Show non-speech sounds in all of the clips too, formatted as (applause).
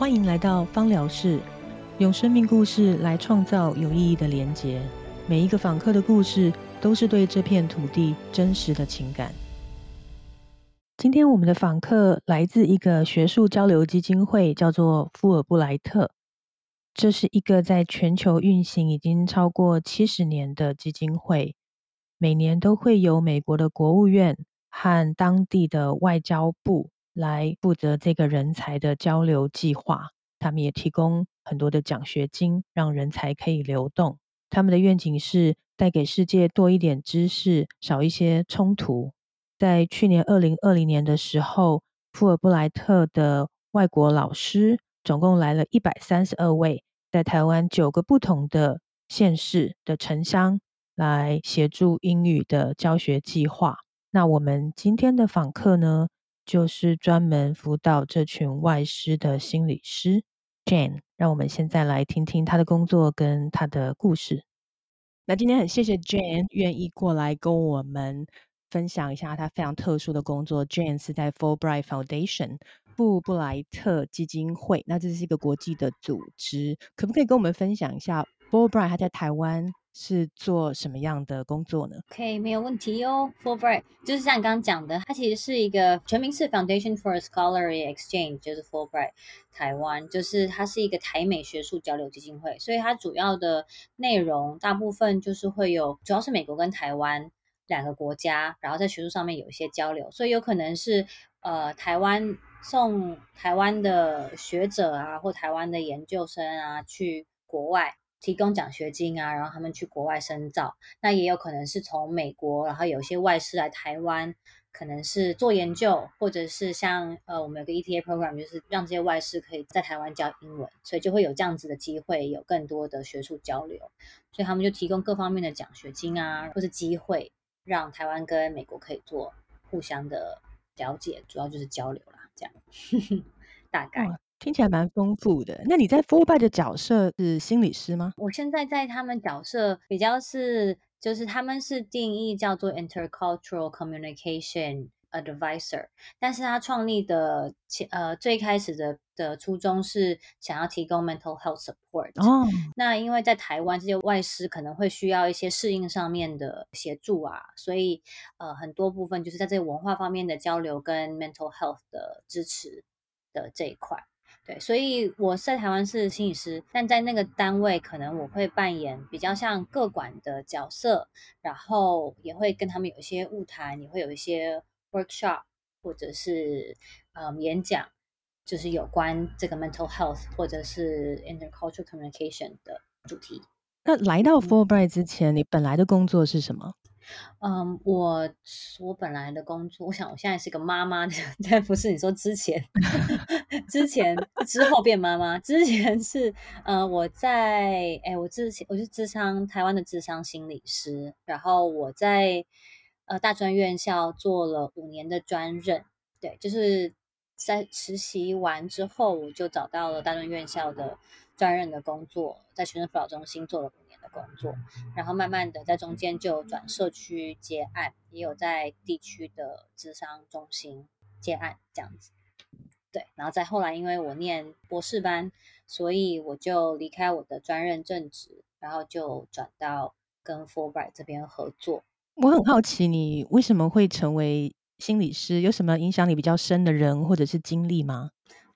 欢迎来到芳疗室，用生命故事来创造有意义的连结。每一个访客的故事，都是对这片土地真实的情感。今天我们的访客来自一个学术交流基金会，叫做富尔布莱特。这是一个在全球运行已经超过七十年的基金会，每年都会由美国的国务院和当地的外交部来负责这个人才的交流计划。他们也提供很多的奖学金，让人才可以流动。他们的愿景是带给世界多一点知识，少一些冲突。在去年二零二零年的时候，富尔布莱特的外国老师总共来了一百三十二位，在台湾九个不同的县市的城乡来协助英语的教学计划。那我们今天的访客呢，就是专门辅导这群外师的心理师 Jane。让我们现在来听听他的工作跟他的故事。那今天很谢谢 Jane 愿意过来跟我们。分享一下他非常特殊的工作。Jane 是在 Fulbright Foundation 布布莱特基金会，那这是一个国际的组织，可不可以跟我们分享一下 Fulbright 他在台湾是做什么样的工作呢？OK，没有问题哦。Fulbright 就是像你刚刚讲的，它其实是一个全名是 Foundation for Scholarly Exchange，就是 Fulbright 台湾，就是它是一个台美学术交流基金会，所以它主要的内容大部分就是会有，主要是美国跟台湾。两个国家，然后在学术上面有一些交流，所以有可能是呃台湾送台湾的学者啊，或台湾的研究生啊去国外提供奖学金啊，然后他们去国外深造。那也有可能是从美国，然后有些外师来台湾，可能是做研究，或者是像呃我们有个 ETA program，就是让这些外师可以在台湾教英文，所以就会有这样子的机会，有更多的学术交流。所以他们就提供各方面的奖学金啊，或是机会。让台湾跟美国可以做互相的了解，主要就是交流啦，这样 (laughs) 大概听起来蛮丰富的。那你在 f u l b y 的角色是心理师吗？我现在在他们角色比较是，就是他们是定义叫做 intercultural communication。Advisor，但是他创立的前呃最开始的的初衷是想要提供 mental health support。哦，那因为在台湾这些外师可能会需要一些适应上面的协助啊，所以呃很多部分就是在这个文化方面的交流跟 mental health 的支持的这一块。对，所以我在台湾是心理师，但在那个单位可能我会扮演比较像各管的角色，然后也会跟他们有一些物谈，也会有一些。workshop 或者是嗯演讲，就是有关这个 mental health 或者是 intercultural communication 的主题。那来到 Fulbright 之前，你本来的工作是什么？嗯，我我本来的工作，我想我现在是个妈妈，(laughs) 但不是你说之前，(laughs) 之前之后变妈妈，之前是呃我在哎我之前我是智商台湾的智商心理师，然后我在。呃，大专院校做了五年的专任，对，就是在实习完之后，我就找到了大专院校的专任的工作，在学生辅导中心做了的工作，然后慢慢的在中间就转社区接案，也有在地区的智商中心接案这样子，对，然后再后来因为我念博士班，所以我就离开我的专任正职，然后就转到跟 Fulbright 这边合作。我很好奇，你为什么会成为心理师？有什么影响你比较深的人或者是经历吗？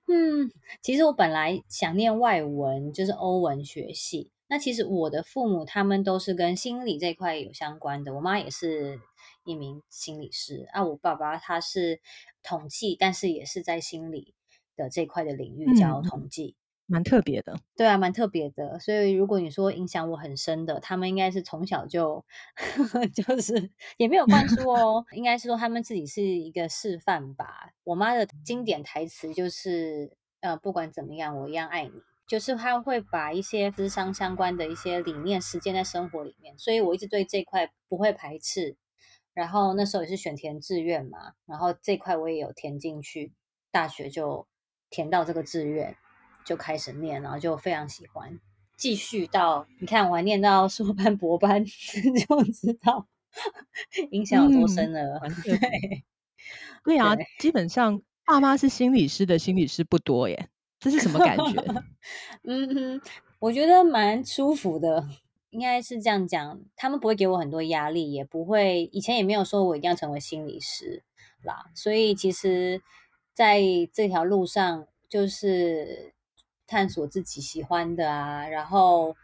嗯，其实我本来想念外文，就是欧文学系。那其实我的父母他们都是跟心理这块有相关的，我妈也是一名心理师啊，我爸爸他是统计，但是也是在心理的这块的领域教统计。蛮特别的，对啊，蛮特别的。所以如果你说影响我很深的，他们应该是从小就 (laughs) 就是也没有灌输哦，应该是说他们自己是一个示范吧。我妈的经典台词就是呃，不管怎么样，我一样爱你。就是他会把一些智商相关的一些理念实践在生活里面，所以我一直对这块不会排斥。然后那时候也是选填志愿嘛，然后这块我也有填进去，大学就填到这个志愿。就开始念，然后就非常喜欢，继续到你看我还念到硕班 (laughs) 博班，(laughs) 就知道影响有多深了。对，(laughs) 对啊，基本上爸妈是心理师的心理师不多耶，这是什么感觉？(laughs) 嗯，我觉得蛮舒服的，应该是这样讲。他们不会给我很多压力，也不会以前也没有说我一定要成为心理师啦。所以其实在这条路上，就是探索自己喜欢的啊。然后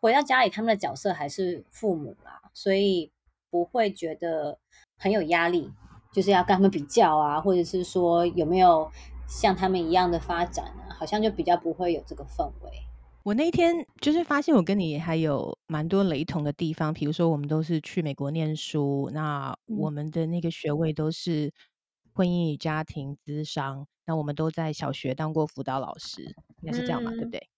回到家里，他们的角色还是父母啦，所以不会觉得很有压力，就是要跟他们比较啊，或者是说有没有。像他们一样的发展呢，好像就比较不会有这个氛围。我那天就是发现我跟你还有蛮多雷同的地方，比如说我们都是去美国念书，那我们的那个学位都是婚姻与家庭咨商，那我们都在小学当过辅导老师，应该是这样嘛，对不对？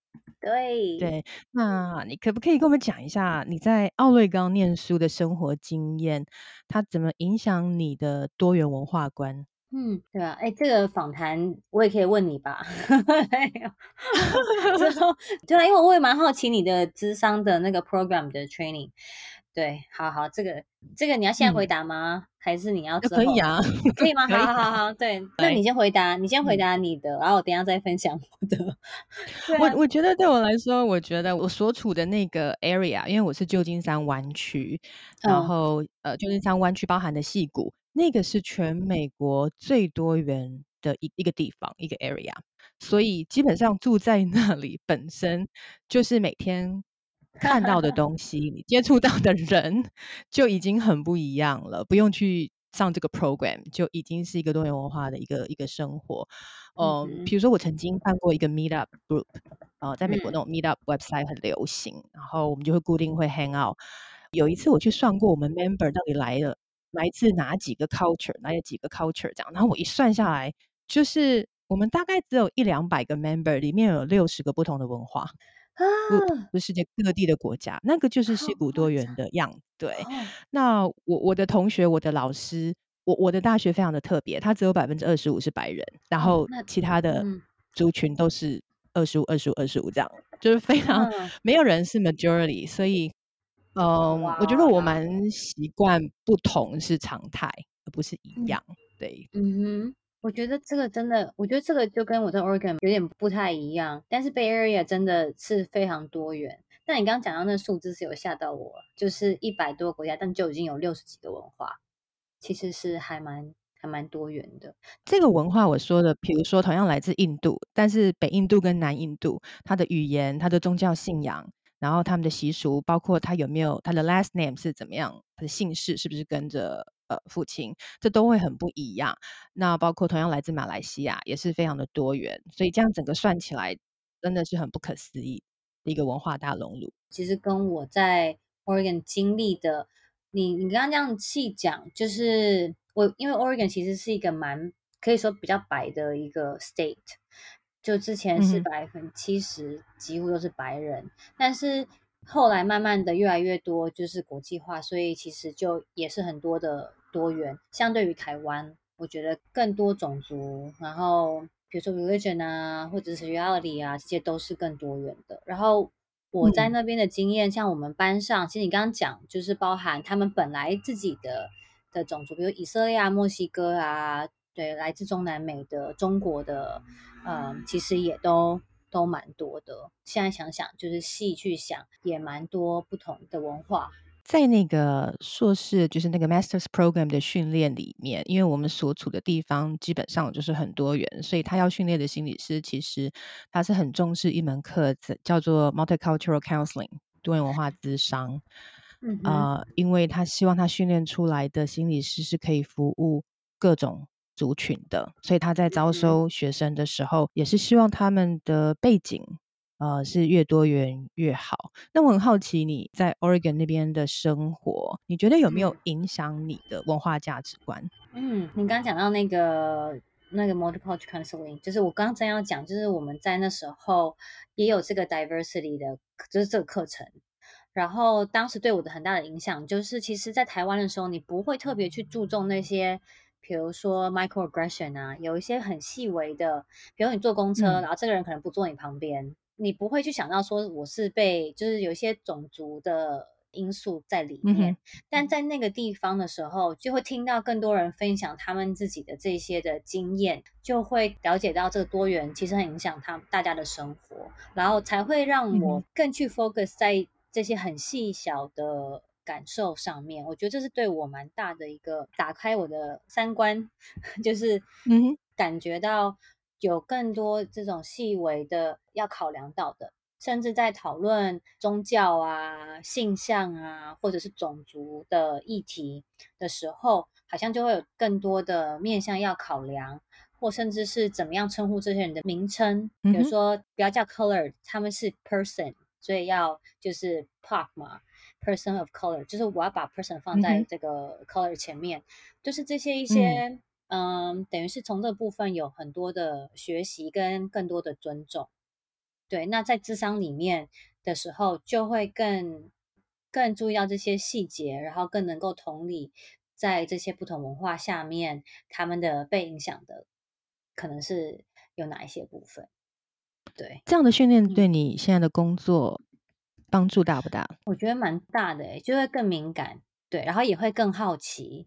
对对，那你可不可以跟我们讲一下你在奥瑞冈念书的生活经验，它怎么影响你的多元文化观？嗯，对啊，哎，这个访谈我也可以问你吧？之后 (laughs) 对啊，因为我也蛮好奇你的智商的那个 program 的 training。对，好好，这个这个你要现在回答吗？还是你要可以啊？可以吗？(laughs) 好好好，对，(laughs) 那你先回答，你先回答你的，然后我等下再分享我的。我我觉得对我来说，我觉得我所处的那个 area，因为我是旧金山湾区，然后呃，旧金山湾区包含的戏谷。那个是全美国最多元的一一个地方，一个 area，所以基本上住在那里本身就是每天看到的东西，你接触到的人就已经很不一样了，不用去上这个 program 就已经是一个多元文化的一个一个生活。嗯，比如说我曾经办过一个 meet up group，呃，在美国那种 meet up website 很流行，然后我们就会固定会 hang out。有一次我去算过我们 member 到底来了。来自哪几个 culture，哪有几个 culture 这样，然后我一算下来，就是我们大概只有一两百个 member，里面有六十个不同的文化，啊，不，世界各地的国家，那个就是西谷多元的样子。对，那我我的同学，我的老师，我我的大学非常的特别，它只有百分之二十五是白人，然后其他的族群都是二十五、二十五、二十五这样，就是非常没有人是 majority，所以。嗯，我觉得我蛮习惯不同是常态，而不是一样。对，嗯哼，我觉得这个真的，我觉得这个就跟我在 Oregon 有点不太一样。但是 Bay Area 真的是非常多元。但你刚刚讲到那数字是有吓到我，就是一百多个国家，但就已经有六十几个文化，其实是还蛮还蛮多元的。这个文化我说的，比如说同样来自印度，但是北印度跟南印度，它的语言、它的宗教信仰。然后他们的习俗，包括他有没有他的 last name 是怎么样，他的姓氏是不是跟着呃父亲，这都会很不一样。那包括同样来自马来西亚，也是非常的多元。所以这样整个算起来，真的是很不可思议的一个文化大熔炉。其实跟我在 Oregon 经历的，你你刚刚这样细讲，就是我因为 Oregon 其实是一个蛮可以说比较白的一个 state。就之前是百分之七十几乎都是白人，但是后来慢慢的越来越多就是国际化，所以其实就也是很多的多元。相对于台湾，我觉得更多种族，然后比如说 religion 啊，或者是 reality 啊，这些都是更多元的。然后我在那边的经验，像我们班上，其实你刚刚讲就是包含他们本来自己的的种族，比如以色列啊、墨西哥啊。对，来自中南美的、中国的，嗯，其实也都都蛮多的。现在想想，就是细去想，也蛮多不同的文化。在那个硕士，就是那个 Master's Program 的训练里面，因为我们所处的地方基本上就是很多元，所以他要训练的心理师，其实他是很重视一门课程，叫做 Multicultural Counseling 多元文化咨商。嗯啊，因为他希望他训练出来的心理师是可以服务各种。族群的，所以他在招收学生的时候，也是希望他们的背景，呃，是越多元越好。那我很好奇你在 Oregon 那边的生活，你觉得有没有影响你的文化价值观？嗯，你刚刚讲到那个那个 multicultural counseling，就是我刚刚正要讲，就是我们在那时候也有这个 diversity 的，就是这个课程。然后当时对我的很大的影响，就是其实，在台湾的时候，你不会特别去注重那些。比如说 microaggression 啊，有一些很细微的，比如你坐公车，然后这个人可能不坐你旁边，你不会去想到说我是被就是有一些种族的因素在里面。但在那个地方的时候，就会听到更多人分享他们自己的这些的经验，就会了解到这个多元其实很影响他大家的生活，然后才会让我更去 focus 在这些很细小的。感受上面，我觉得这是对我蛮大的一个打开我的三观，(laughs) 就是嗯，感觉到有更多这种细微的要考量到的，甚至在讨论宗教啊、性向啊，或者是种族的议题的时候，好像就会有更多的面向要考量，或甚至是怎么样称呼这些人的名称，比如说不要叫 color，他们是 person，所以要就是 park 嘛。Person of color，就是我要把 person 放在这个 color 前面，就是这些一些，嗯，等于是从这部分有很多的学习跟更多的尊重。对，那在智商里面的时候，就会更更注意到这些细节，然后更能够同理，在这些不同文化下面，他们的被影响的可能是有哪一些部分。对，这样的训练对你现在的工作。帮助大不大？我觉得蛮大的诶，就会更敏感，对，然后也会更好奇。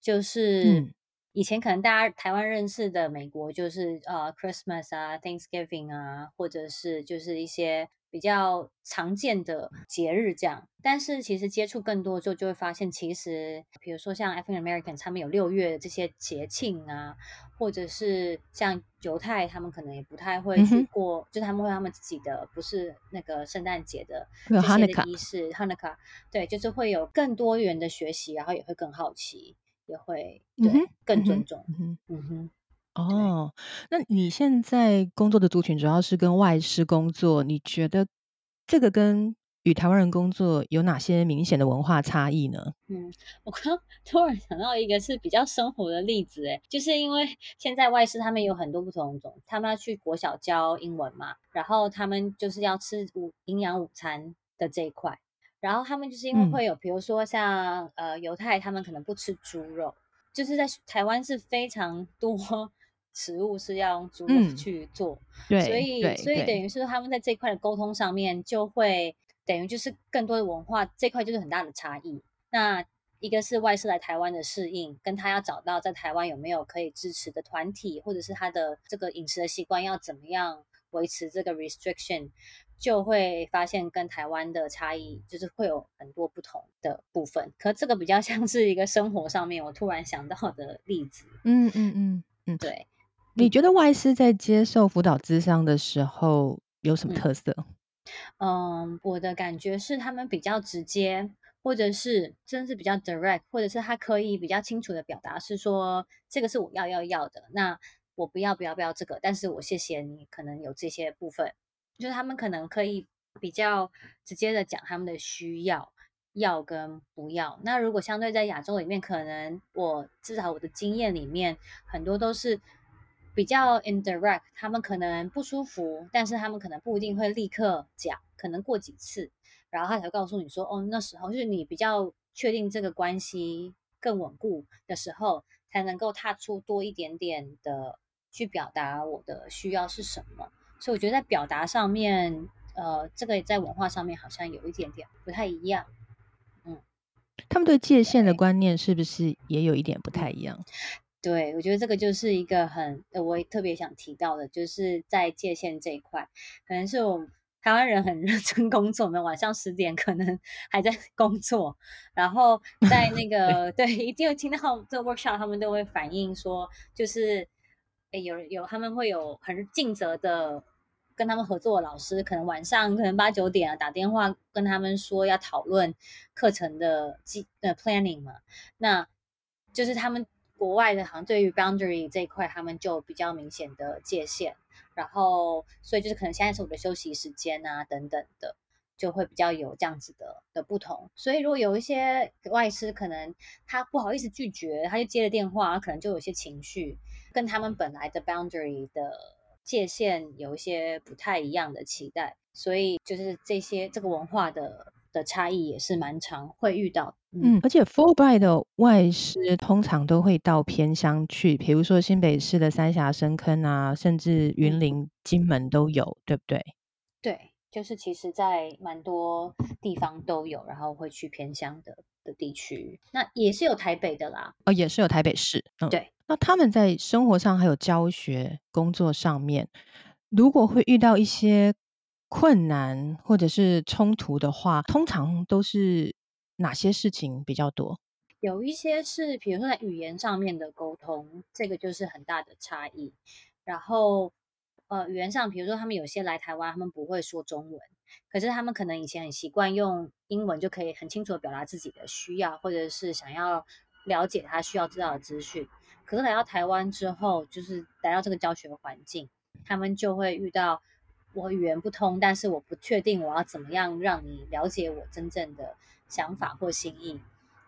就是以前可能大家台湾认识的美国，就是呃，Christmas 啊，Thanksgiving 啊，或者是就是一些。比较常见的节日这样，但是其实接触更多之后，就会发现，其实比如说像 African American，他们有六月这些节庆啊，或者是像犹太，他们可能也不太会去过，就他们会他们自己的，不是那个圣诞节的这些的仪式，Hanukkah，对，就是会有更多元的学习，然后也会更好奇，也会对更尊重，嗯哼。哦，那你现在工作的族群主要是跟外事工作，你觉得这个跟与台湾人工作有哪些明显的文化差异呢？嗯，我刚 (laughs) 突然想到一个是比较生活的例子，哎，就是因为现在外事他们有很多不同种，他们要去国小教英文嘛，然后他们就是要吃午营养午餐的这一块，然后他们就是因为会有，比如说像呃犹太，他们可能不吃猪肉，就是在台湾是非常多。食物是要用猪肉去做，对所以所以等于是他们在这块的沟通上面就会等于就是更多的文化这块就是很大的差异。那一个是外事来台湾的适应，跟他要找到在台湾有没有可以支持的团体，或者是他的这个饮食的习惯要怎么样维持这个 restriction，就会发现跟台湾的差异就是会有很多不同的部分。可这个比较像是一个生活上面我突然想到的例子。嗯嗯嗯嗯，对。你觉得外师在接受辅导咨商的时候有什么特色？嗯，我的感觉是他们比较直接，或者是真的是比较 direct，或者是他可以比较清楚的表达，是说这个是我要要要的，那我不要不要不要这个，但是我谢谢你，可能有这些部分，就是他们可能可以比较直接的讲他们的需要要跟不要。那如果相对在亚洲里面，可能我至少我的经验里面很多都是。比较 indirect，他们可能不舒服，但是他们可能不一定会立刻讲，可能过几次，然后他才告诉你说，哦，那时候就是你比较确定这个关系更稳固的时候，才能够踏出多一点点的去表达我的需要是什么。所以我觉得在表达上面，呃，这个在文化上面好像有一点点不太一样。嗯，他们对界限的观念是不是也有一点不太一样？对，我觉得这个就是一个很，我特别想提到的，就是在界限这一块，可能是我们台湾人很认真工作，我们晚上十点可能 (laughs) 还在工作，然后在那 (laughs) 个对，一定有听到这 workshop，他们都会反映说，就是诶有有他们会有很尽责的跟他们合作的老师，可能晚上可能八九点啊打电话跟他们说要讨论课程的计呃 planning 嘛，那就是他们。国外的好像对于 boundary 这一块，他们就比较明显的界限，然后所以就是可能现在是我的休息时间啊等等的，就会比较有这样子的的不同。所以如果有一些外师，可能他不好意思拒绝，他就接了电话，可能就有些情绪，跟他们本来的 boundary 的界限有一些不太一样的期待，所以就是这些这个文化的。的差异也是蛮常会遇到，嗯，而且 Fulbright 的外师通常都会到偏乡去，比如说新北市的三峡深坑啊，甚至云林、金门都有，对不对？对就是其实，在蛮多地方都有，然后会去偏乡的的地区，那也是有台北的啦。哦，也是有台北市。嗯，对。那他们在生活上还有教学工作上面，如果会遇到一些困难或者是冲突的话，通常都是哪些事情比较多？有一些是，比如说在语言上面的沟通，这个就是很大的差异。然后。呃，语言上，比如说他们有些来台湾，他们不会说中文，可是他们可能以前很习惯用英文，就可以很清楚的表达自己的需要，或者是想要了解他需要知道的资讯。可是来到台湾之后，就是来到这个教学环境，他们就会遇到我语言不通，但是我不确定我要怎么样让你了解我真正的想法或心意，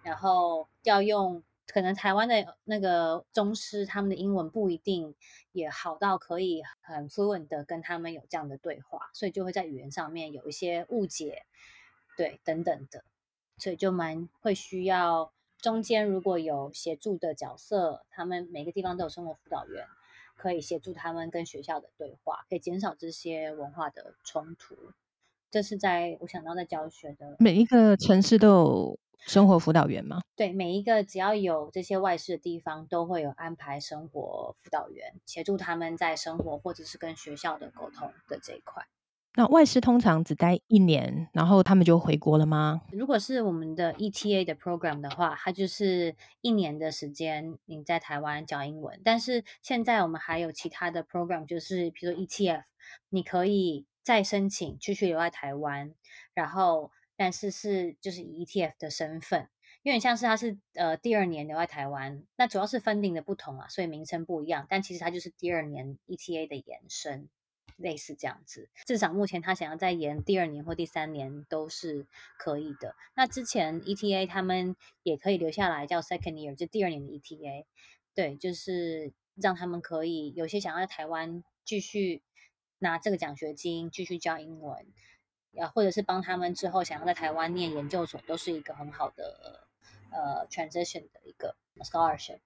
然后要用。可能台湾的那个中师，他们的英文不一定也好到可以很 fluent 的跟他们有这样的对话，所以就会在语言上面有一些误解，对，等等的，所以就蛮会需要中间如果有协助的角色，他们每个地方都有生活辅导员，可以协助他们跟学校的对话，可以减少这些文化的冲突。这是在我想到在教学的每一个城市都有。生活辅导员吗？对，每一个只要有这些外事的地方，都会有安排生活辅导员协助他们在生活或者是跟学校的沟通的这一块。那外事通常只待一年，然后他们就回国了吗？如果是我们的 ETA 的 program 的话，它就是一年的时间你在台湾教英文。但是现在我们还有其他的 program，就是比如说 ETF，你可以再申请继续留在台湾，然后。但是是就是以 ETF 的身份，有点像是他是呃第二年留在台湾，那主要是分定的不同啊，所以名称不一样。但其实它就是第二年 ETA 的延伸，类似这样子。至少目前他想要再延第二年或第三年都是可以的。那之前 ETA 他们也可以留下来叫 Second Year，就第二年的 ETA。对，就是让他们可以有些想要在台湾继续拿这个奖学金继续教英文。啊，或者是帮他们之后想要在台湾念研究所，都是一个很好的呃 transition 的一个 scholarship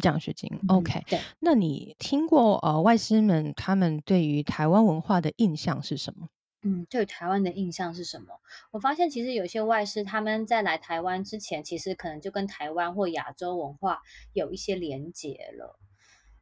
奖学金。OK，对。那你听过呃外师们他们对于台湾文化的印象是什么？嗯，对台湾的印象是什么？我发现其实有些外师他们在来台湾之前，其实可能就跟台湾或亚洲文化有一些连结了，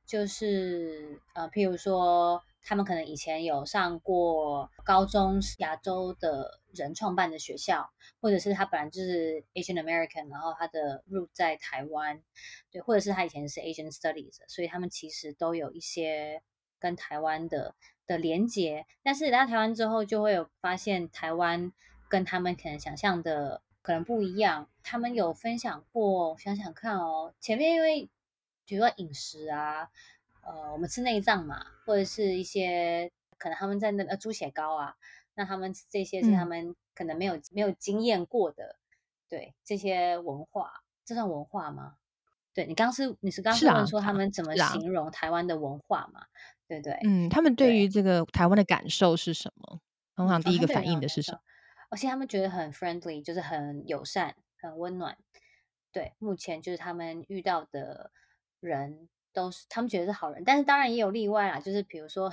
就是呃，譬如说。他们可能以前有上过高中，亚洲的人创办的学校，或者是他本来就是 Asian American，然后他的 root 在台湾，对，或者是他以前是 Asian Studies，所以他们其实都有一些跟台湾的的连接。但是来到台湾之后，就会有发现台湾跟他们可能想象的可能不一样。他们有分享过，想想看哦，前面因为比如说饮食啊。呃，我们吃内脏嘛，或者是一些可能他们在那呃猪血糕啊，那他们这些是他们可能没有没有经验过的，对这些文化，这算文化吗？对你刚是你是刚是问说他们怎么形容台湾的文化嘛？对对？嗯，他们对于这个台湾的感受是什么？通常第一个反应的是什么？而且他们觉得很 friendly，就是很友善、很温暖。对，目前就是他们遇到的人。都是他们觉得是好人，但是当然也有例外啊，就是比如说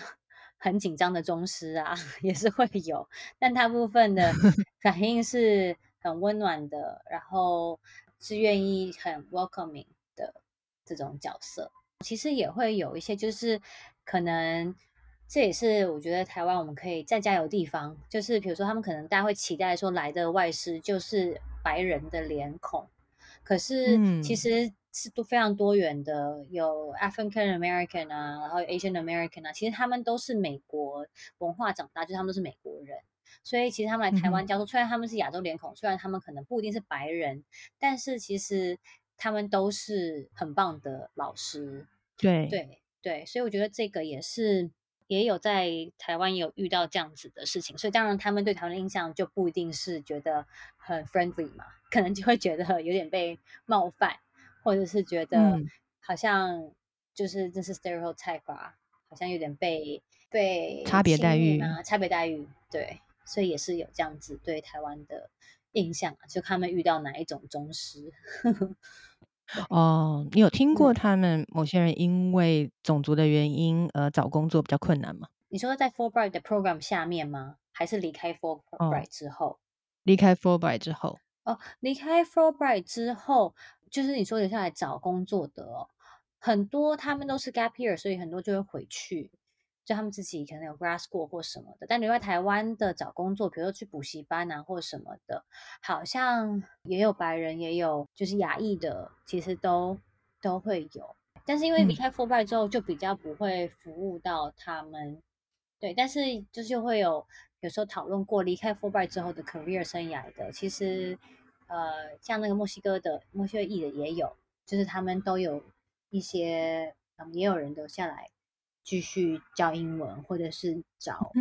很紧张的宗师啊，(laughs) 也是会有，但大部分的 (laughs) 反应是很温暖的，然后是愿意很 welcoming 的这种角色。其实也会有一些，就是可能这也是我觉得台湾我们可以再加油地方，就是比如说他们可能大家会期待说来的外师就是白人的脸孔，可是其实。是都非常多元的，有 African American 啊，然后 Asian American 啊，其实他们都是美国文化长大，就他们都是美国人，所以其实他们来台湾教书，虽然他们是亚洲脸孔，虽然他们可能不一定是白人，但是其实他们都是很棒的老师。对对对，所以我觉得这个也是也有在台湾有遇到这样子的事情，所以当然他们对台湾的印象就不一定是觉得很 friendly 嘛，可能就会觉得有点被冒犯。或者是觉得好像就是这是 stereotype 啊，好像有点被被差别待遇啊，差别待遇，对，所以也是有这样子对台湾的印象啊，就他们遇到哪一种宗师。(laughs) 哦，你有听过他们某些人因为种族的原因而找工作比较困难吗？你说在 Fulbright 的 program 下面吗？还是离开 Fulbright 之后？离开 Fulbright 之后。哦，离开 Fulbright 之后，就是你说留下来找工作的哦，很多他们都是 gap year，所以很多就会回去。就他们自己可能有 grad school 或什么的，但留在台湾的找工作，比如说去补习班啊或什么的，好像也有白人，也有就是亚裔的，其实都都会有。但是因为离开 Fulbright 之后，就比较不会服务到他们。对，但是就是会有有时候讨论过离开 Fulbright 之后的 career 生涯的，其实呃像那个墨西哥的墨西哥裔的也有，就是他们都有一些，嗯，也有人留下来。继续教英文，或者是找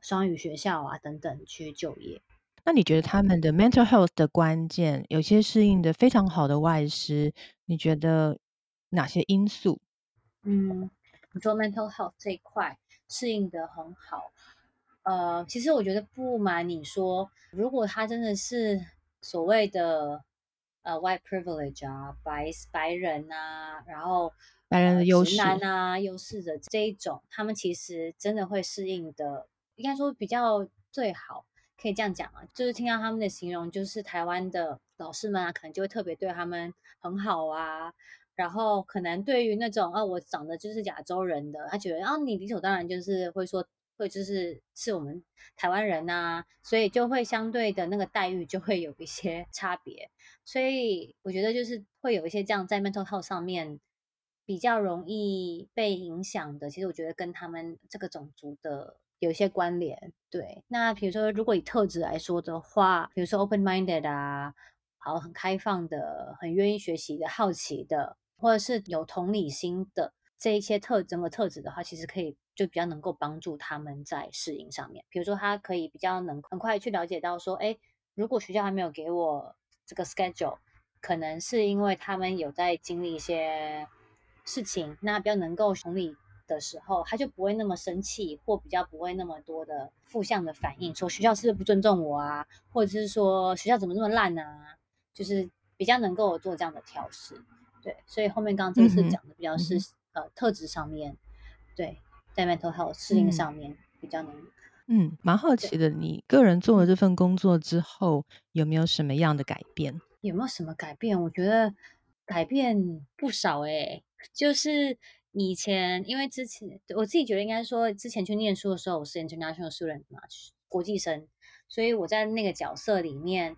双语学校啊等等去就业。那你觉得他们的 mental health 的关键，有些适应的非常好的外师，你觉得哪些因素？嗯，你说 mental health 这一块适应的很好。呃，其实我觉得不瞒你说，如果他真的是所谓的呃 white privilege 啊，白白人啊，然后。白人的优势男啊，优势的这一种，他们其实真的会适应的，应该说比较最好，可以这样讲啊。就是听到他们的形容，就是台湾的老师们啊，可能就会特别对他们很好啊。然后可能对于那种啊，我长得就是亚洲人的，他觉得啊，你理所当然就是会说会就是是我们台湾人呐，所以就会相对的那个待遇就会有一些差别。所以我觉得就是会有一些这样在 mental health 上面。比较容易被影响的，其实我觉得跟他们这个种族的有一些关联。对，那比如说，如果以特质来说的话，比如说 open-minded 啊，好，很开放的，很愿意学习的，好奇的，或者是有同理心的这一些特征和特质的话，其实可以就比较能够帮助他们在适应上面。比如说，他可以比较能很快去了解到说，哎，如果学校还没有给我这个 schedule，可能是因为他们有在经历一些。事情那比较能够同理的时候，他就不会那么生气，或比较不会那么多的负向的反应，说学校是不是不尊重我啊，或者是说学校怎么那么烂啊，就是比较能够做这样的调试。对，所以后面刚刚这次讲的比较是呃特质上面，对，在 mental health 适应上面比较能。嗯，蛮好奇的，你个人做了这份工作之后，有没有什么样的改变？有没有什么改变？我觉得改变不少哎。就是以前，因为之前我自己觉得应该说，之前去念书的时候，我是 international student 嘛，国际生，所以我在那个角色里面，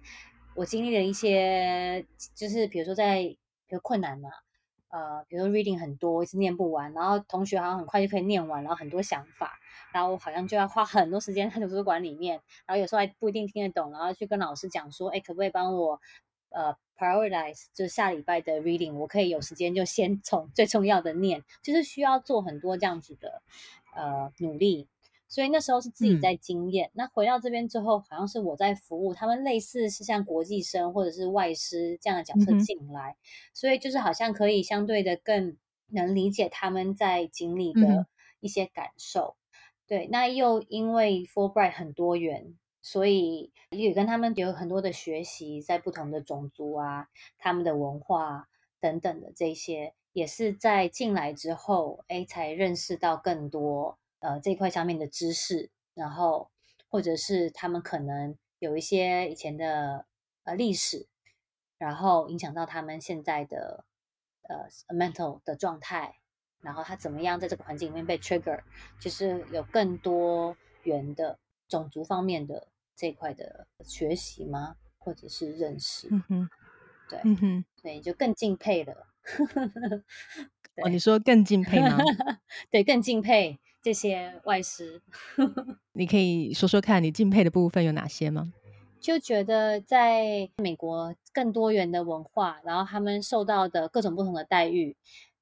我经历了一些，就是比如说在比如困难嘛，呃，比如说 reading 很多，一直念不完，然后同学好像很快就可以念完，然后很多想法，然后好像就要花很多时间在图书馆里面，然后有时候还不一定听得懂，然后去跟老师讲说，哎，可不可以帮我？呃，prioritize 就是下礼拜的 reading，我可以有时间就先从最重要的念，就是需要做很多这样子的呃努力，所以那时候是自己在经验。那回到这边之后，好像是我在服务他们，类似是像国际生或者是外师这样的角色进来，所以就是好像可以相对的更能理解他们在经历的一些感受。对，那又因为 Fulbright 很多元。所以也跟他们有很多的学习，在不同的种族啊，他们的文化等等的这些，也是在进来之后，哎，才认识到更多呃这块上面的知识，然后或者是他们可能有一些以前的呃历史，然后影响到他们现在的呃 mental 的状态，然后他怎么样在这个环境里面被 trigger，就是有更多元的。种族方面的这一块的学习吗，或者是认识？嗯哼，对，嗯哼，对，就更敬佩了。哦，你说更敬佩吗？(laughs) 对，更敬佩这些外师。(laughs) 你可以说说看你敬佩的部分有哪些吗？就觉得在美国更多元的文化，然后他们受到的各种不同的待遇，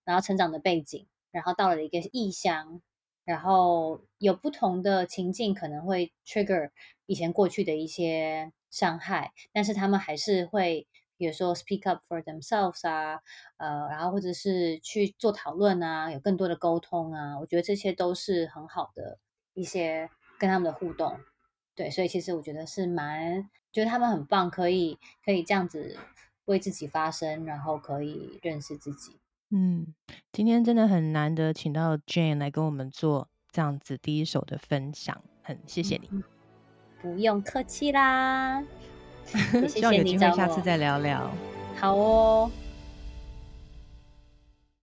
然后成长的背景，然后到了一个异乡。然后有不同的情境可能会 trigger 以前过去的一些伤害，但是他们还是会，比如说 speak up for themselves 啊，呃，然后或者是去做讨论啊，有更多的沟通啊，我觉得这些都是很好的一些跟他们的互动。对，所以其实我觉得是蛮，觉得他们很棒，可以可以这样子为自己发声，然后可以认识自己。嗯，今天真的很难得，请到 Jane 来跟我们做这样子第一手的分享，很谢谢你。不用客气啦。(laughs) 谢谢希望有。机会下次再聊聊。好哦。